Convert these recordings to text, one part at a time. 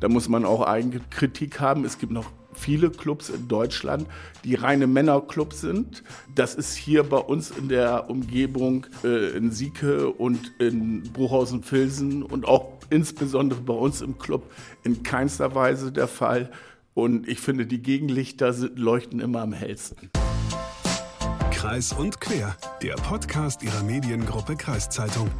Da muss man auch Eigenkritik haben. Es gibt noch viele Clubs in Deutschland, die reine Männerclubs sind. Das ist hier bei uns in der Umgebung äh, in Sieke und in Bruchhausen-Filsen und auch insbesondere bei uns im Club in keinster Weise der Fall. Und ich finde, die Gegenlichter leuchten immer am hellsten. Kreis und Quer, der Podcast Ihrer Mediengruppe Kreiszeitung.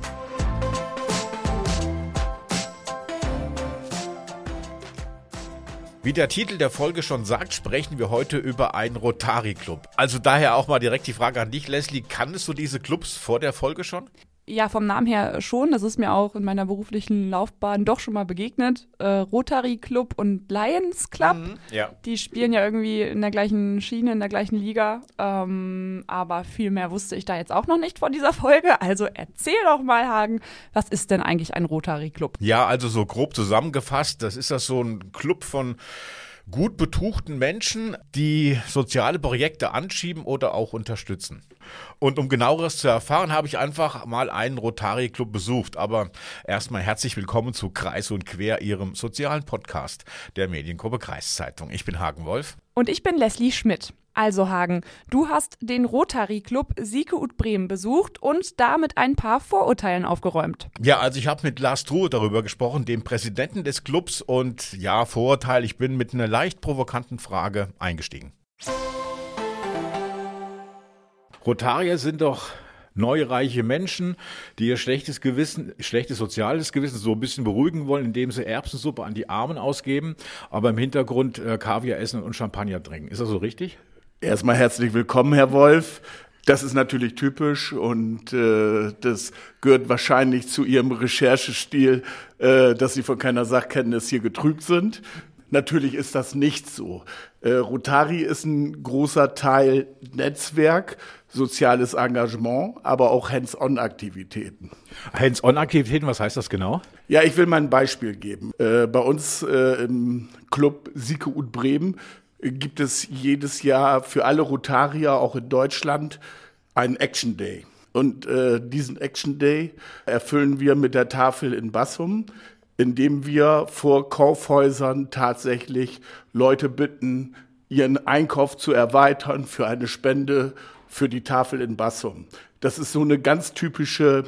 Wie der Titel der Folge schon sagt, sprechen wir heute über einen Rotary Club. Also daher auch mal direkt die Frage an dich, Leslie. Kanntest du diese Clubs vor der Folge schon? Ja, vom Namen her schon. Das ist mir auch in meiner beruflichen Laufbahn doch schon mal begegnet. Äh, Rotary Club und Lions Club. Mhm, ja. Die spielen ja irgendwie in der gleichen Schiene, in der gleichen Liga. Ähm, aber viel mehr wusste ich da jetzt auch noch nicht von dieser Folge. Also erzähl doch mal, Hagen, was ist denn eigentlich ein Rotary Club? Ja, also so grob zusammengefasst, das ist das so ein Club von gut betuchten Menschen, die soziale Projekte anschieben oder auch unterstützen. Und um genaueres zu erfahren, habe ich einfach mal einen Rotary Club besucht. Aber erstmal herzlich willkommen zu Kreis und Quer, Ihrem sozialen Podcast der Mediengruppe Kreiszeitung. Ich bin Hagen Wolf. Und ich bin Leslie Schmidt. Also Hagen, du hast den Rotary Club Sieke und Bremen besucht und damit ein paar Vorurteilen aufgeräumt. Ja, also ich habe mit Lars Truhe darüber gesprochen, dem Präsidenten des Clubs und ja, Vorurteil, ich bin mit einer leicht provokanten Frage eingestiegen. Rotarier sind doch neureiche Menschen, die ihr schlechtes Gewissen, schlechtes soziales Gewissen so ein bisschen beruhigen wollen, indem sie Erbsensuppe an die Armen ausgeben, aber im Hintergrund äh, Kaviar essen und Champagner trinken. Ist das so richtig? Erstmal herzlich willkommen, Herr Wolf. Das ist natürlich typisch und äh, das gehört wahrscheinlich zu Ihrem Recherchestil, äh, dass Sie von keiner Sachkenntnis hier getrübt sind. Natürlich ist das nicht so. Äh, Rotari ist ein großer Teil Netzwerk, soziales Engagement, aber auch Hands-on-Aktivitäten. Hands-on-Aktivitäten, was heißt das genau? Ja, ich will mal ein Beispiel geben. Äh, bei uns äh, im Club Sieke und Bremen gibt es jedes Jahr für alle Rotarier, auch in Deutschland, einen Action Day. Und äh, diesen Action Day erfüllen wir mit der Tafel in Bassum, indem wir vor Kaufhäusern tatsächlich Leute bitten, ihren Einkauf zu erweitern für eine Spende für die Tafel in Bassum. Das ist so eine ganz typische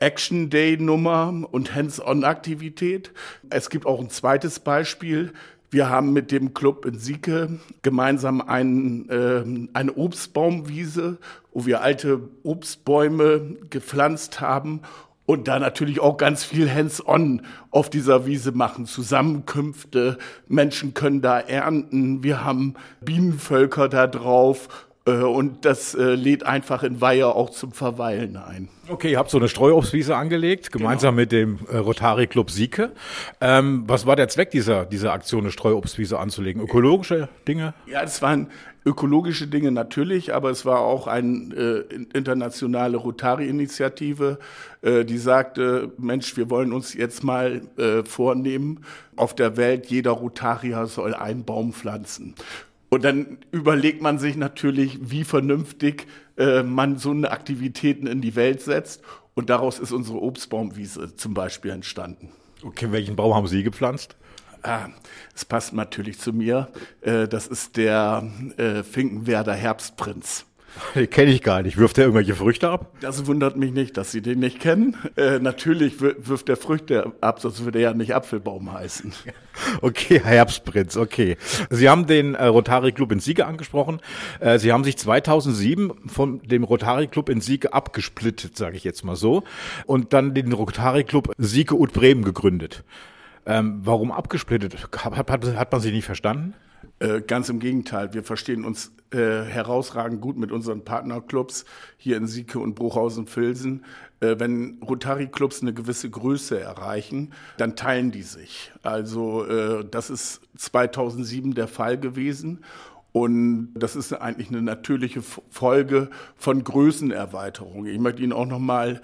Action Day Nummer und Hands-on-Aktivität. Es gibt auch ein zweites Beispiel. Wir haben mit dem Club in Sieke gemeinsam ein, äh, eine Obstbaumwiese, wo wir alte Obstbäume gepflanzt haben und da natürlich auch ganz viel Hands-on auf dieser Wiese machen. Zusammenkünfte, Menschen können da ernten, wir haben Bienenvölker da drauf und das äh, lädt einfach in Weiher auch zum Verweilen ein. Okay, ihr habt so eine Streuobstwiese angelegt, gemeinsam genau. mit dem äh, Rotary Club Sieke. Ähm, was war der Zweck dieser, dieser Aktion, eine Streuobstwiese anzulegen? Ökologische Dinge? Ja, das waren ökologische Dinge natürlich, aber es war auch eine äh, internationale Rotary-Initiative, äh, die sagte, Mensch, wir wollen uns jetzt mal äh, vornehmen, auf der Welt jeder Rotarier soll einen Baum pflanzen. Und dann überlegt man sich natürlich, wie vernünftig äh, man so eine Aktivitäten in die Welt setzt. Und daraus ist unsere Obstbaumwiese zum Beispiel entstanden. Okay, welchen Baum haben Sie gepflanzt? Ah, es passt natürlich zu mir. Äh, das ist der äh, Finkenwerder Herbstprinz. Den kenne ich gar nicht. Wirft er irgendwelche Früchte ab? Das wundert mich nicht, dass Sie den nicht kennen. Äh, natürlich wirft er Früchte ab, sonst würde er ja nicht Apfelbaum heißen. Okay, Herbstprinz, okay. Sie haben den äh, Rotary Club in Siege angesprochen. Äh, Sie haben sich 2007 von dem Rotary Club in Siege abgesplittet, sage ich jetzt mal so, und dann den Rotary Club Siege und Bremen gegründet. Ähm, warum abgesplittet? Hat, hat, hat man sie nicht verstanden? Äh, ganz im Gegenteil, wir verstehen uns äh, herausragend gut mit unseren Partnerclubs hier in Sieke und Bruchhausen-Filsen. Äh, wenn Rotary-Clubs eine gewisse Größe erreichen, dann teilen die sich. Also äh, das ist 2007 der Fall gewesen. Und das ist eigentlich eine natürliche Folge von Größenerweiterung. Ich möchte Ihnen auch noch mal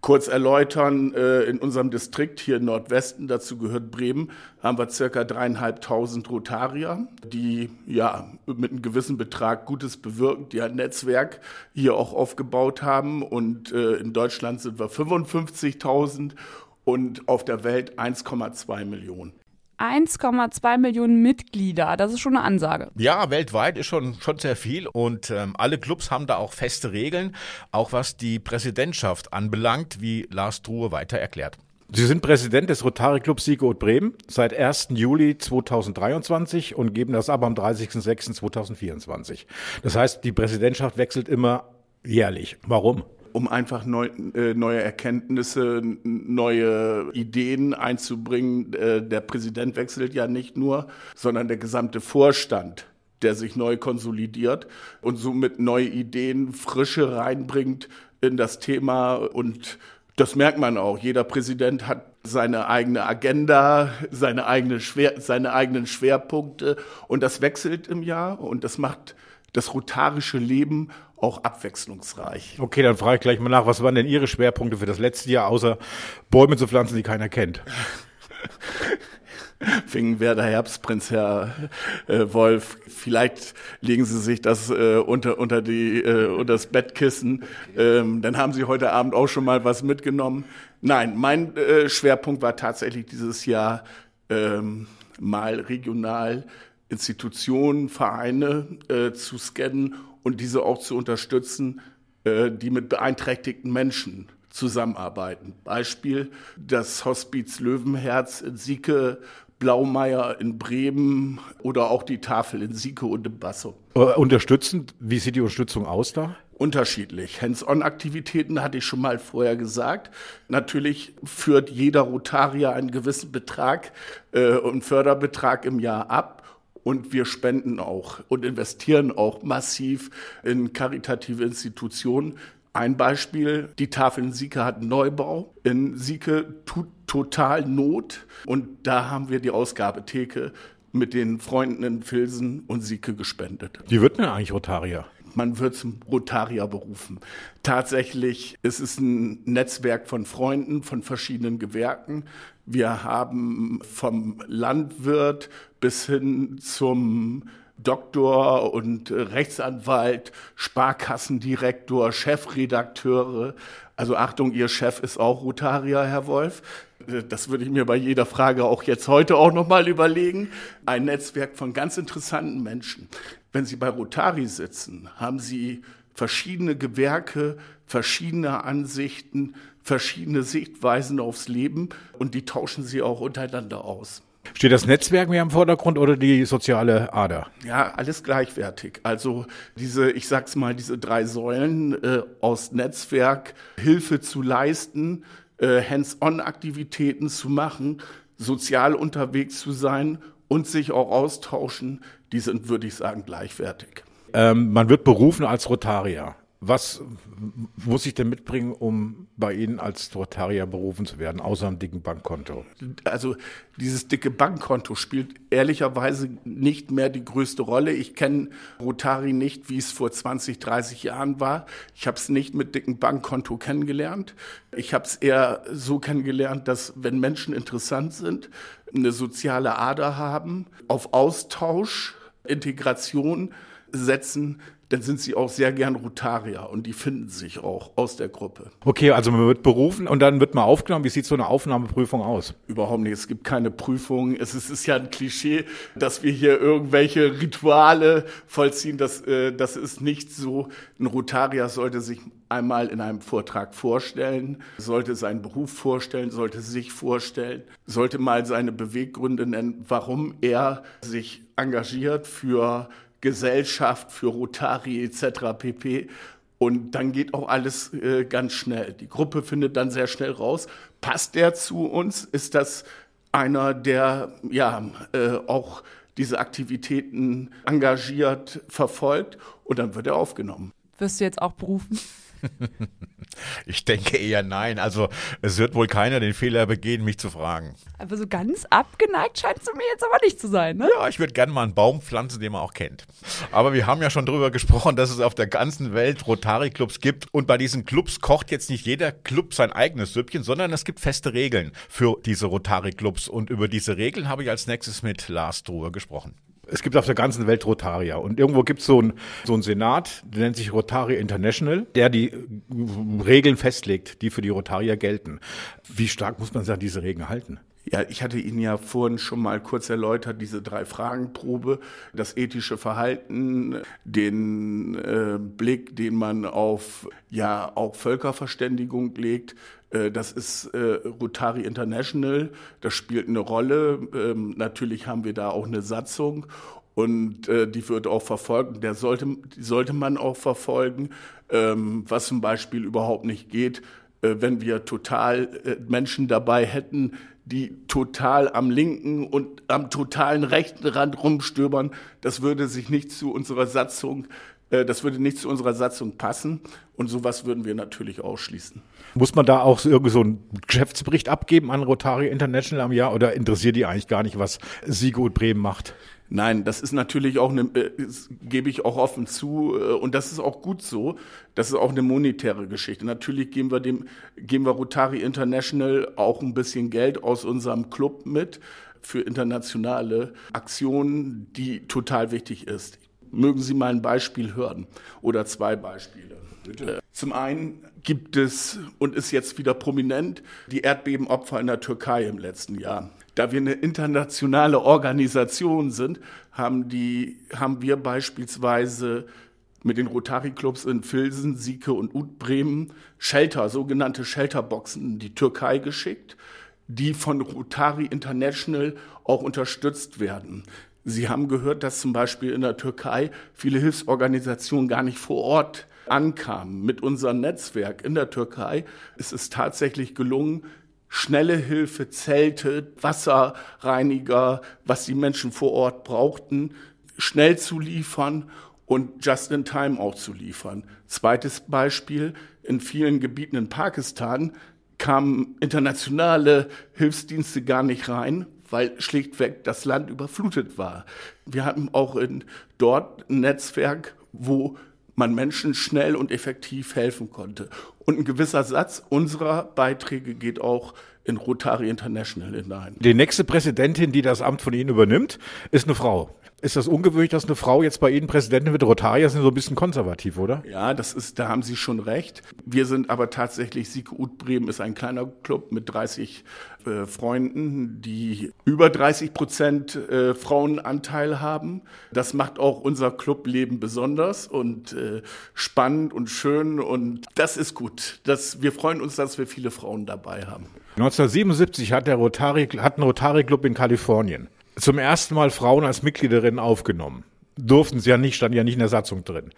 kurz erläutern. Äh, in unserem Distrikt hier im Nordwesten, dazu gehört Bremen, haben wir circa dreieinhalbtausend Rotarier, die ja mit einem gewissen Betrag Gutes bewirken, die ein Netzwerk hier auch aufgebaut haben. Und äh, in Deutschland sind wir 55.000 und auf der Welt 1,2 Millionen. 1,2 Millionen Mitglieder. Das ist schon eine Ansage. Ja, weltweit ist schon, schon sehr viel und ähm, alle Clubs haben da auch feste Regeln, auch was die Präsidentschaft anbelangt, wie Lars Truhe weiter erklärt. Sie sind Präsident des Rotary Clubs Siege Bremen seit 1. Juli 2023 und geben das ab am 30.06.2024. Das heißt, die Präsidentschaft wechselt immer jährlich. Warum? Um einfach neu, äh, neue Erkenntnisse, neue Ideen einzubringen. Äh, der Präsident wechselt ja nicht nur, sondern der gesamte Vorstand der sich neu konsolidiert und somit neue Ideen, Frische reinbringt in das Thema und das merkt man auch. Jeder Präsident hat seine eigene Agenda, seine, eigene Schwer, seine eigenen Schwerpunkte und das wechselt im Jahr und das macht das rotarische Leben auch abwechslungsreich. Okay, dann frage ich gleich mal nach, was waren denn Ihre Schwerpunkte für das letzte Jahr, außer Bäume zu pflanzen, die keiner kennt? Fingenwerder Herbstprinz, Herr äh, Wolf. Vielleicht legen Sie sich das äh, unter, unter, die, äh, unter das Bettkissen. Ähm, dann haben Sie heute Abend auch schon mal was mitgenommen. Nein, mein äh, Schwerpunkt war tatsächlich dieses Jahr ähm, mal regional Institutionen, Vereine äh, zu scannen und diese auch zu unterstützen, äh, die mit beeinträchtigten Menschen zusammenarbeiten. Beispiel das Hospiz Löwenherz in Sieke Blaumeier in Bremen oder auch die Tafel in Sieke und im Basso. Äh, unterstützend, wie sieht die Unterstützung aus da? Unterschiedlich. Hands-on-Aktivitäten hatte ich schon mal vorher gesagt. Natürlich führt jeder Rotarier einen gewissen Betrag äh, und Förderbetrag im Jahr ab. Und wir spenden auch und investieren auch massiv in karitative Institutionen. Ein Beispiel, die Tafel in Sieke hat einen Neubau. In Sieke tut total Not. Und da haben wir die Ausgabetheke mit den Freunden in Filsen und Sieke gespendet. Wie wird denn eigentlich Rotarier? Man wird zum Rotarier berufen. Tatsächlich ist es ein Netzwerk von Freunden von verschiedenen Gewerken. Wir haben vom Landwirt bis hin zum Doktor und Rechtsanwalt, Sparkassendirektor, Chefredakteure. Also Achtung, Ihr Chef ist auch Rotarier, Herr Wolf. Das würde ich mir bei jeder Frage auch jetzt heute auch nochmal überlegen. Ein Netzwerk von ganz interessanten Menschen. Wenn Sie bei Rotari sitzen, haben Sie verschiedene Gewerke, verschiedene Ansichten, verschiedene Sichtweisen aufs Leben und die tauschen Sie auch untereinander aus. Steht das Netzwerk mehr im Vordergrund oder die soziale Ader? Ja, alles gleichwertig. Also diese, ich sag's mal, diese drei Säulen äh, aus Netzwerk, Hilfe zu leisten, äh, Hands-on-Aktivitäten zu machen, sozial unterwegs zu sein und sich auch austauschen, die sind, würde ich sagen, gleichwertig. Ähm, man wird berufen als Rotarier. Was muss ich denn mitbringen, um bei Ihnen als Rotarier berufen zu werden, außer einem dicken Bankkonto? Also dieses dicke Bankkonto spielt ehrlicherweise nicht mehr die größte Rolle. Ich kenne Rotari nicht, wie es vor 20, 30 Jahren war. Ich habe es nicht mit dicken Bankkonto kennengelernt. Ich habe es eher so kennengelernt, dass wenn Menschen interessant sind, eine soziale Ader haben, auf Austausch, Integration setzen, dann sind sie auch sehr gern Rotarier und die finden sich auch aus der Gruppe. Okay, also man wird berufen und dann wird man aufgenommen. Wie sieht so eine Aufnahmeprüfung aus? Überhaupt nicht. Es gibt keine Prüfung. Es ist, ist ja ein Klischee, dass wir hier irgendwelche Rituale vollziehen. Das, äh, das ist nicht so. Ein Rotarier sollte sich einmal in einem Vortrag vorstellen, sollte seinen Beruf vorstellen, sollte sich vorstellen, sollte mal seine Beweggründe nennen, warum er sich engagiert für Gesellschaft, für Rotari etc. pp. Und dann geht auch alles äh, ganz schnell. Die Gruppe findet dann sehr schnell raus, passt der zu uns? Ist das einer, der ja äh, auch diese Aktivitäten engagiert verfolgt? Und dann wird er aufgenommen. Wirst du jetzt auch berufen? Ich denke eher nein. Also es wird wohl keiner den Fehler begehen, mich zu fragen. Aber so ganz abgeneigt scheint es mir jetzt aber nicht zu sein, ne? Ja, ich würde gerne mal einen Baum pflanzen, den man auch kennt. Aber wir haben ja schon darüber gesprochen, dass es auf der ganzen Welt Rotary-Clubs gibt. Und bei diesen Clubs kocht jetzt nicht jeder Club sein eigenes Süppchen, sondern es gibt feste Regeln für diese Rotary-Clubs. Und über diese Regeln habe ich als nächstes mit Lars Truhe gesprochen es gibt auf der ganzen Welt Rotarier. Und irgendwo gibt es so einen so einen Senat, der nennt sich Rotary International, der die Regeln festlegt, die für die Rotarier gelten. Wie stark muss man sich an diese Regeln halten? Ja, ich hatte Ihnen ja vorhin schon mal kurz erläutert, diese drei Fragenprobe, das ethische Verhalten, den äh, Blick, den man auf ja auch Völkerverständigung legt. Äh, das ist äh, Rotary International, das spielt eine Rolle. Ähm, natürlich haben wir da auch eine Satzung und äh, die wird auch verfolgt. Der sollte, die sollte man auch verfolgen, ähm, was zum Beispiel überhaupt nicht geht, äh, wenn wir total äh, Menschen dabei hätten, die total am linken und am totalen rechten Rand rumstöbern. Das würde sich nicht zu unserer Satzung, äh, das würde nicht zu unserer Satzung passen. Und sowas würden wir natürlich ausschließen. Muss man da auch irgendwie so einen Geschäftsbericht abgeben an Rotary International am Jahr oder interessiert die eigentlich gar nicht, was Sigurd Bremen macht? Nein, das ist natürlich auch eine, äh, gebe ich auch offen zu, äh, und das ist auch gut so. Das ist auch eine monetäre Geschichte. Natürlich geben wir dem, geben wir Rotary International auch ein bisschen Geld aus unserem Club mit für internationale Aktionen, die total wichtig ist. Mögen Sie mal ein Beispiel hören oder zwei Beispiele. Bitte. Zum einen gibt es und ist jetzt wieder prominent die Erdbebenopfer in der Türkei im letzten Jahr. Da wir eine internationale Organisation sind, haben, die, haben wir beispielsweise mit den Rotary-Clubs in Filsen, Sieke und Utbremen Shelter, sogenannte Shelterboxen in die Türkei geschickt, die von Rotary International auch unterstützt werden. Sie haben gehört, dass zum Beispiel in der Türkei viele Hilfsorganisationen gar nicht vor Ort ankamen. Mit unserem Netzwerk in der Türkei ist es tatsächlich gelungen, schnelle Hilfe, Zelte, Wasserreiniger, was die Menschen vor Ort brauchten, schnell zu liefern und just in time auch zu liefern. Zweites Beispiel, in vielen Gebieten in Pakistan kamen internationale Hilfsdienste gar nicht rein, weil schlichtweg das Land überflutet war. Wir hatten auch in dort ein Netzwerk, wo man Menschen schnell und effektiv helfen konnte. Und ein gewisser Satz unserer Beiträge geht auch in Rotary International hinein. Die nächste Präsidentin, die das Amt von Ihnen übernimmt, ist eine Frau. Ist das ungewöhnlich, dass eine Frau jetzt bei Ihnen Präsidentin wird? Rotarier sind so ein bisschen konservativ, oder? Ja, das ist, da haben Sie schon recht. Wir sind aber tatsächlich, Sieke Ut Bremen ist ein kleiner Club mit 30 äh, Freunden, die über 30 Prozent äh, Frauenanteil haben. Das macht auch unser Clubleben besonders und äh, spannend und schön und das ist gut. Das, wir freuen uns, dass wir viele Frauen dabei haben. 1977 hat der Rotary, hat ein Rotary Club in Kalifornien zum ersten Mal Frauen als Mitgliederinnen aufgenommen. Durften sie ja nicht, stand ja nicht in der Satzung drin.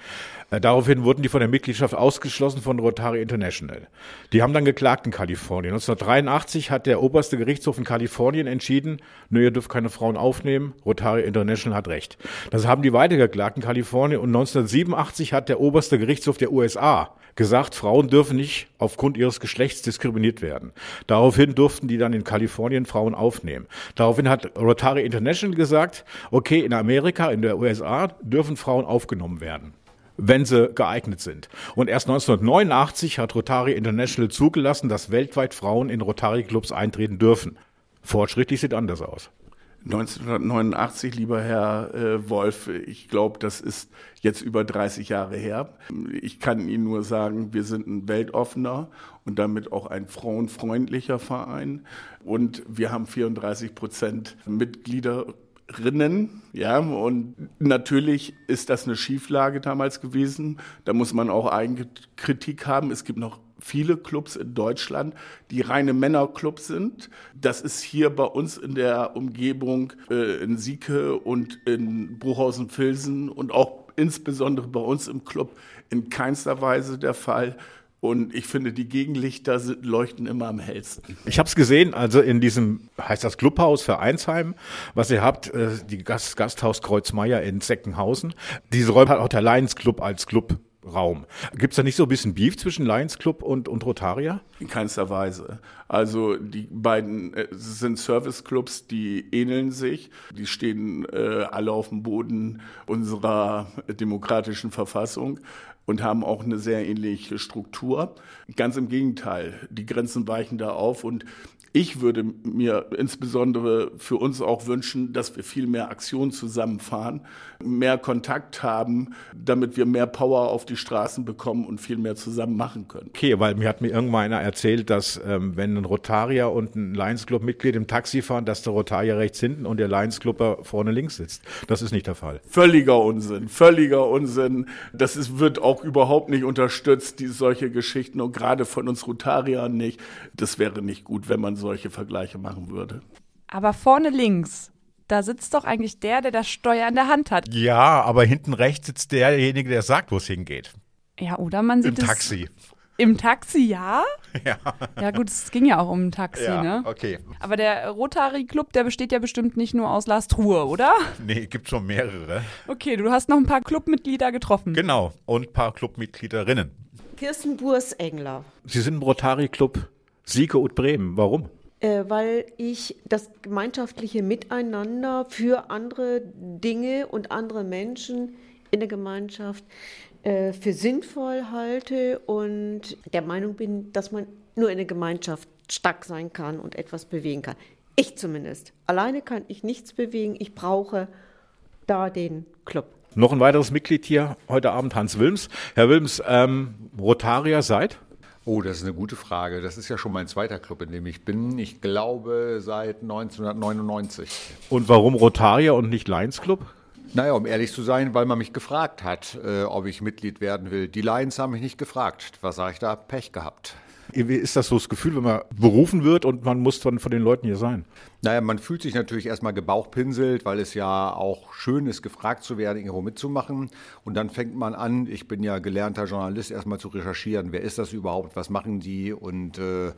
Äh, daraufhin wurden die von der Mitgliedschaft ausgeschlossen von Rotary International. Die haben dann geklagt in Kalifornien. 1983 hat der oberste Gerichtshof in Kalifornien entschieden, nö, ihr dürft keine Frauen aufnehmen, Rotary International hat recht. Das haben die weitergeklagt in Kalifornien und 1987 hat der oberste Gerichtshof der USA gesagt, Frauen dürfen nicht aufgrund ihres Geschlechts diskriminiert werden. Daraufhin durften die dann in Kalifornien Frauen aufnehmen. Daraufhin hat Rotary International gesagt, okay, in Amerika, in der USA dürfen Frauen aufgenommen werden wenn sie geeignet sind. Und erst 1989 hat Rotary International zugelassen, dass weltweit Frauen in Rotary-Clubs eintreten dürfen. Fortschrittlich sieht anders aus. 1989, lieber Herr äh, Wolf, ich glaube, das ist jetzt über 30 Jahre her. Ich kann Ihnen nur sagen, wir sind ein weltoffener und damit auch ein frauenfreundlicher Verein. Und wir haben 34 Prozent Mitglieder Rinnen, ja, und natürlich ist das eine Schieflage damals gewesen. Da muss man auch Eigenkritik haben. Es gibt noch viele Clubs in Deutschland, die reine Männerclubs sind. Das ist hier bei uns in der Umgebung äh, in Sieke und in Bruchhausen-Filsen und auch insbesondere bei uns im Club in keinster Weise der Fall. Und ich finde, die Gegenlichter leuchten immer am hellsten. Ich habe es gesehen, also in diesem, heißt das Clubhaus Vereinsheim, was ihr habt, äh, die Gast, Gasthaus Kreuzmeier in Zeckenhausen. Diese Räume hat auch der Lions Club als Club Raum. Gibt es da nicht so ein bisschen Beef zwischen Lions Club und, und Rotaria? In keinster Weise. Also die beiden äh, sind Serviceclubs, die ähneln sich. Die stehen äh, alle auf dem Boden unserer demokratischen Verfassung. Und haben auch eine sehr ähnliche Struktur. Ganz im Gegenteil, die Grenzen weichen da auf und ich würde mir insbesondere für uns auch wünschen, dass wir viel mehr Aktionen zusammenfahren, mehr Kontakt haben, damit wir mehr Power auf die Straßen bekommen und viel mehr zusammen machen können. Okay, weil mir hat mir irgendwann einer erzählt, dass ähm, wenn ein Rotarier und ein Lions Club Mitglied im Taxi fahren, dass der Rotarier rechts hinten und der Lions Clubber vorne links sitzt. Das ist nicht der Fall. Völliger Unsinn, völliger Unsinn. Das ist, wird auch überhaupt nicht unterstützt, die solche Geschichten und gerade von uns Rotariern nicht. Das wäre nicht gut, wenn man solche Vergleiche machen würde. Aber vorne links, da sitzt doch eigentlich der, der das Steuer in der Hand hat. Ja, aber hinten rechts sitzt derjenige, der sagt, wo es hingeht. Ja, oder man sieht Im Taxi. Im Taxi, ja? Ja. Ja, gut, es ging ja auch um ein Taxi, Ja, ne? okay. Aber der Rotary Club, der besteht ja bestimmt nicht nur aus Lars Truhe, oder? Nee, gibt schon mehrere. Okay, du hast noch ein paar Clubmitglieder getroffen. Genau. Und ein paar Clubmitgliederinnen. Kirsten Burs-Engler, Sie sind im Rotary Club Sieke und Bremen. Warum? äh, weil ich das gemeinschaftliche Miteinander für andere Dinge und andere Menschen in der Gemeinschaft äh, für sinnvoll halte und der Meinung bin, dass man nur in der Gemeinschaft stark sein kann und etwas bewegen kann. Ich zumindest. Alleine kann ich nichts bewegen. Ich brauche da den Club. Noch ein weiteres Mitglied hier heute Abend, Hans Wilms. Herr Wilms, ähm, Rotarier seid? Oh, das ist eine gute Frage. Das ist ja schon mein zweiter Club, in dem ich bin. Ich glaube seit 1999. Und warum Rotarier und nicht Lions Club? Naja, um ehrlich zu sein, weil man mich gefragt hat, äh, ob ich Mitglied werden will. Die Lions haben mich nicht gefragt. Was sage ich da? Pech gehabt. Wie ist das so das Gefühl, wenn man berufen wird und man muss dann von den Leuten hier sein? Naja, man fühlt sich natürlich erstmal gebauchpinselt, weil es ja auch schön ist, gefragt zu werden, irgendwo mitzumachen. Und dann fängt man an, ich bin ja gelernter Journalist, erstmal zu recherchieren, wer ist das überhaupt, was machen die und äh,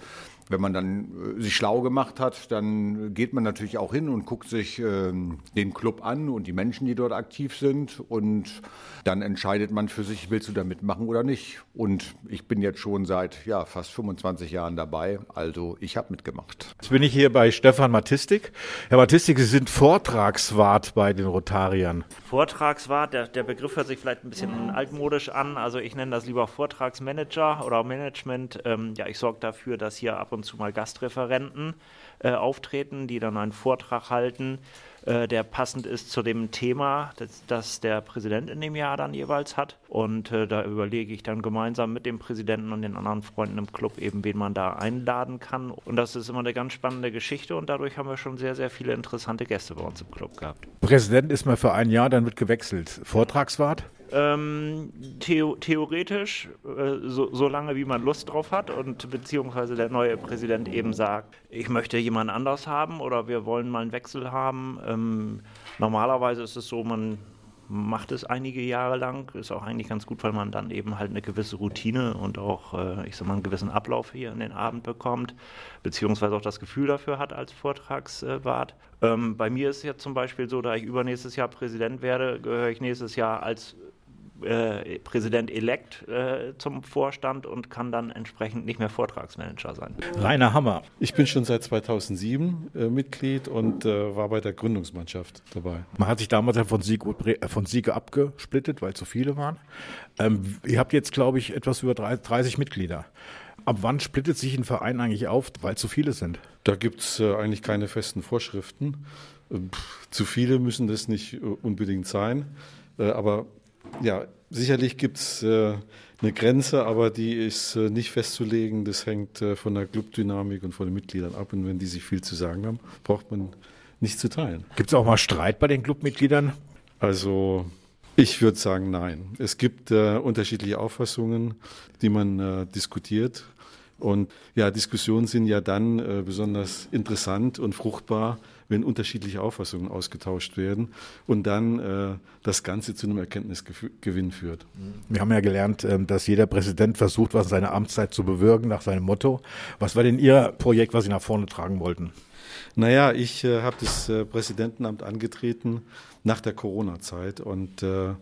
wenn man dann äh, sich schlau gemacht hat, dann geht man natürlich auch hin und guckt sich ähm, den Club an und die Menschen, die dort aktiv sind. Und dann entscheidet man für sich, willst du da mitmachen oder nicht. Und ich bin jetzt schon seit ja, fast 25 Jahren dabei, also ich habe mitgemacht. Jetzt bin ich hier bei Stefan Matistik. Herr Matistik, Sie sind Vortragswart bei den Rotariern. Vortragswart, der, der Begriff hört sich vielleicht ein bisschen altmodisch an. Also ich nenne das lieber Vortragsmanager oder Management. Ähm, ja, ich sorge dafür, dass hier ab und zu mal Gastreferenten äh, auftreten, die dann einen Vortrag halten, äh, der passend ist zu dem Thema, das, das der Präsident in dem Jahr dann jeweils hat. Und äh, da überlege ich dann gemeinsam mit dem Präsidenten und den anderen Freunden im Club eben, wen man da einladen kann. Und das ist immer eine ganz spannende Geschichte und dadurch haben wir schon sehr, sehr viele interessante Gäste bei uns im Club gehabt. Präsident ist mal für ein Jahr, dann wird gewechselt. Vortragswart? Ähm, theo theoretisch, äh, so, so lange wie man Lust drauf hat und beziehungsweise der neue Präsident eben sagt, ich möchte jemand anders haben oder wir wollen mal einen Wechsel haben. Ähm, normalerweise ist es so, man macht es einige Jahre lang, ist auch eigentlich ganz gut, weil man dann eben halt eine gewisse Routine und auch, äh, ich sag mal, einen gewissen Ablauf hier in den Abend bekommt, beziehungsweise auch das Gefühl dafür hat als Vortragswart. Ähm, bei mir ist es jetzt zum Beispiel so, da ich übernächstes Jahr Präsident werde, gehöre ich nächstes Jahr als äh, Präsident-elekt äh, zum Vorstand und kann dann entsprechend nicht mehr Vortragsmanager sein. Rainer Hammer. Ich bin schon seit 2007 äh, Mitglied und äh, war bei der Gründungsmannschaft dabei. Man hat sich damals ja von Siege, äh, von Siege abgesplittet, weil zu viele waren. Ähm, ihr habt jetzt, glaube ich, etwas über drei- 30 Mitglieder. Ab wann splittet sich ein Verein eigentlich auf, weil zu viele sind? Da gibt es äh, eigentlich keine festen Vorschriften. Zu viele müssen das nicht unbedingt sein. Äh, aber ja, sicherlich gibt es äh, eine Grenze, aber die ist äh, nicht festzulegen. Das hängt äh, von der Clubdynamik und von den Mitgliedern ab. Und wenn die sich viel zu sagen haben, braucht man nicht zu teilen. Gibt es auch mal Streit bei den Clubmitgliedern? Also ich würde sagen, nein. Es gibt unterschiedliche Auffassungen, die man diskutiert. Und ja, Diskussionen sind ja dann besonders interessant und fruchtbar, wenn unterschiedliche Auffassungen ausgetauscht werden und dann äh, das Ganze zu einem Erkenntnisgewinn führt. Wir haben ja gelernt, ähm, dass jeder Präsident versucht, was in seiner Amtszeit zu bewirken, nach seinem Motto. Was war denn Ihr Projekt, was Sie nach vorne tragen wollten? Naja, ich äh, habe das äh, Präsidentenamt angetreten nach der Corona-Zeit und äh,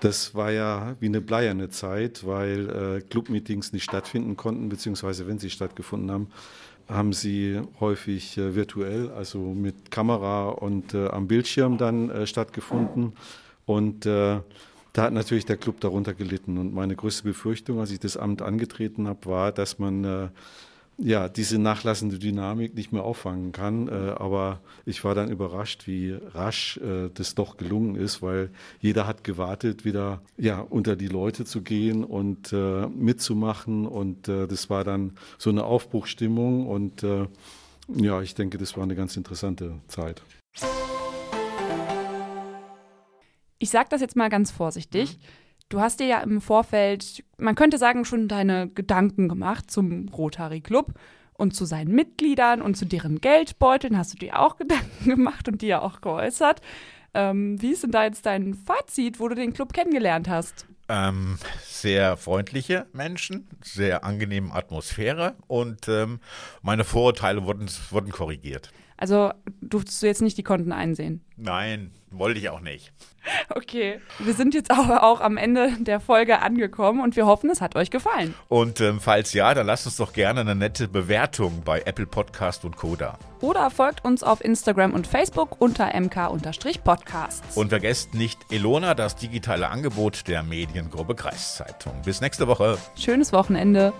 das war ja wie eine bleierne Zeit, weil äh, Clubmeetings nicht stattfinden konnten, beziehungsweise wenn sie stattgefunden haben, haben sie häufig äh, virtuell, also mit Kamera und äh, am Bildschirm dann äh, stattgefunden. Und da hat natürlich der Club darunter gelitten. Und meine größte Befürchtung, als ich das Amt angetreten habe, war, dass man ja, diese nachlassende Dynamik nicht mehr auffangen kann. Äh, aber ich war dann überrascht, wie rasch äh, das doch gelungen ist, weil jeder hat gewartet, wieder ja, unter die Leute zu gehen und äh, mitzumachen. Und das war dann so eine Aufbruchstimmung. Und ja, ich denke, das war eine ganz interessante Zeit. Ich sage das jetzt mal ganz vorsichtig. Du hast dir ja im Vorfeld, man könnte sagen, schon deine Gedanken gemacht zum Rotary Club und zu seinen Mitgliedern und zu deren Geldbeuteln hast du dir auch Gedanken gemacht und die ja auch geäußert. Ähm, wie ist denn da jetzt dein Fazit, wo du den Club kennengelernt hast? Ähm, sehr freundliche Menschen, sehr angenehme Atmosphäre und ähm, meine Vorurteile wurden, wurden korrigiert. Also durftest du jetzt nicht die Konten einsehen? Nein, wollte ich auch nicht. Okay, wir sind jetzt aber auch am Ende der Folge angekommen und wir hoffen, es hat euch gefallen. Und ähm, falls ja, dann lasst uns doch gerne eine nette Bewertung bei Apple Podcast und Coda. Oder folgt uns auf Instagram und Facebook unter mk-podcasts. Und vergesst nicht Elona, das digitale Angebot der Mediengruppe Kreiszeitung. Bis nächste Woche. Schönes Wochenende.